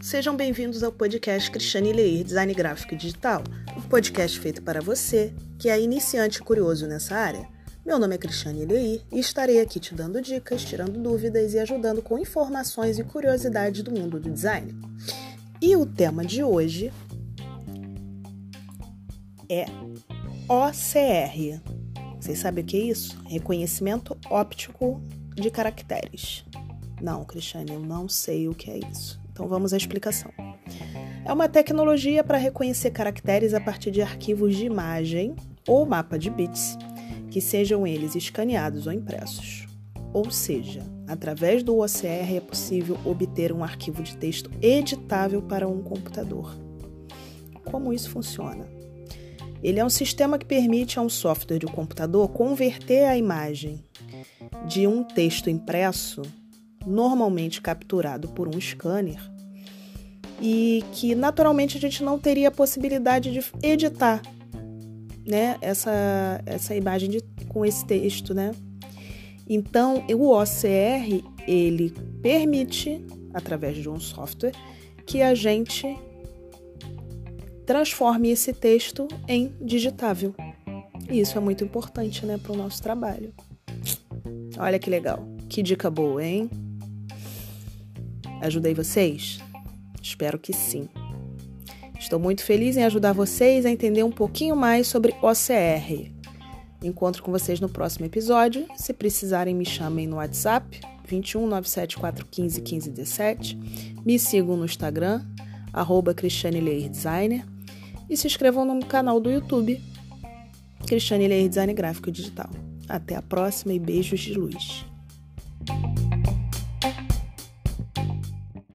Sejam bem-vindos ao podcast Cristiane Leir Design Gráfico e Digital, um podcast feito para você que é iniciante e curioso nessa área. Meu nome é Cristiane Leir e estarei aqui te dando dicas, tirando dúvidas e ajudando com informações e curiosidades do mundo do design. E o tema de hoje é OCR. Vocês sabem o que é isso? Reconhecimento óptico de caracteres. Não, Cristiane, eu não sei o que é isso. Então vamos à explicação. É uma tecnologia para reconhecer caracteres a partir de arquivos de imagem ou mapa de bits, que sejam eles escaneados ou impressos. Ou seja, através do OCR é possível obter um arquivo de texto editável para um computador. Como isso funciona? Ele é um sistema que permite a um software de um computador converter a imagem de um texto impresso normalmente capturado por um scanner e que naturalmente a gente não teria a possibilidade de editar né, essa, essa imagem de, com esse texto, né? Então, o OCR, ele permite, através de um software, que a gente transforme esse texto em digitável. E isso é muito importante, né, para o nosso trabalho. Olha que legal. Que dica boa, hein? Ajudei vocês? Espero que sim. Estou muito feliz em ajudar vocês a entender um pouquinho mais sobre OCR. Encontro com vocês no próximo episódio. Se precisarem, me chamem no WhatsApp 21 97415 1517. Me sigam no Instagram, arroba Cristiane Leir Designer. E se inscrevam no canal do YouTube, Cristiane Leir Design Gráfico Digital. Até a próxima e beijos de luz.